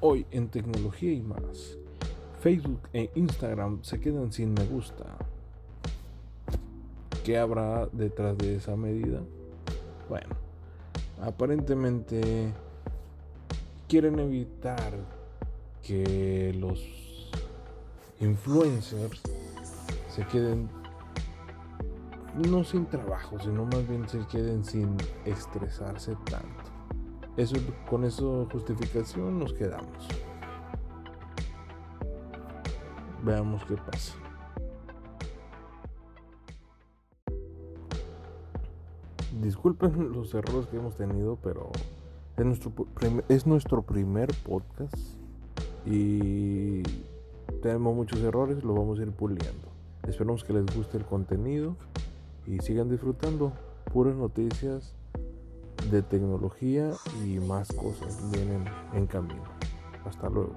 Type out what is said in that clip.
Hoy en tecnología y más, Facebook e Instagram se quedan sin me gusta. ¿Qué habrá detrás de esa medida? Bueno, aparentemente quieren evitar que los influencers se queden no sin trabajo, sino más bien se queden sin estresarse tanto. Eso, con esa justificación nos quedamos. Veamos qué pasa. Disculpen los errores que hemos tenido, pero es nuestro, es nuestro primer podcast y tenemos muchos errores, lo vamos a ir puliendo. Esperamos que les guste el contenido y sigan disfrutando puras noticias de tecnología y más cosas vienen en camino. Hasta luego.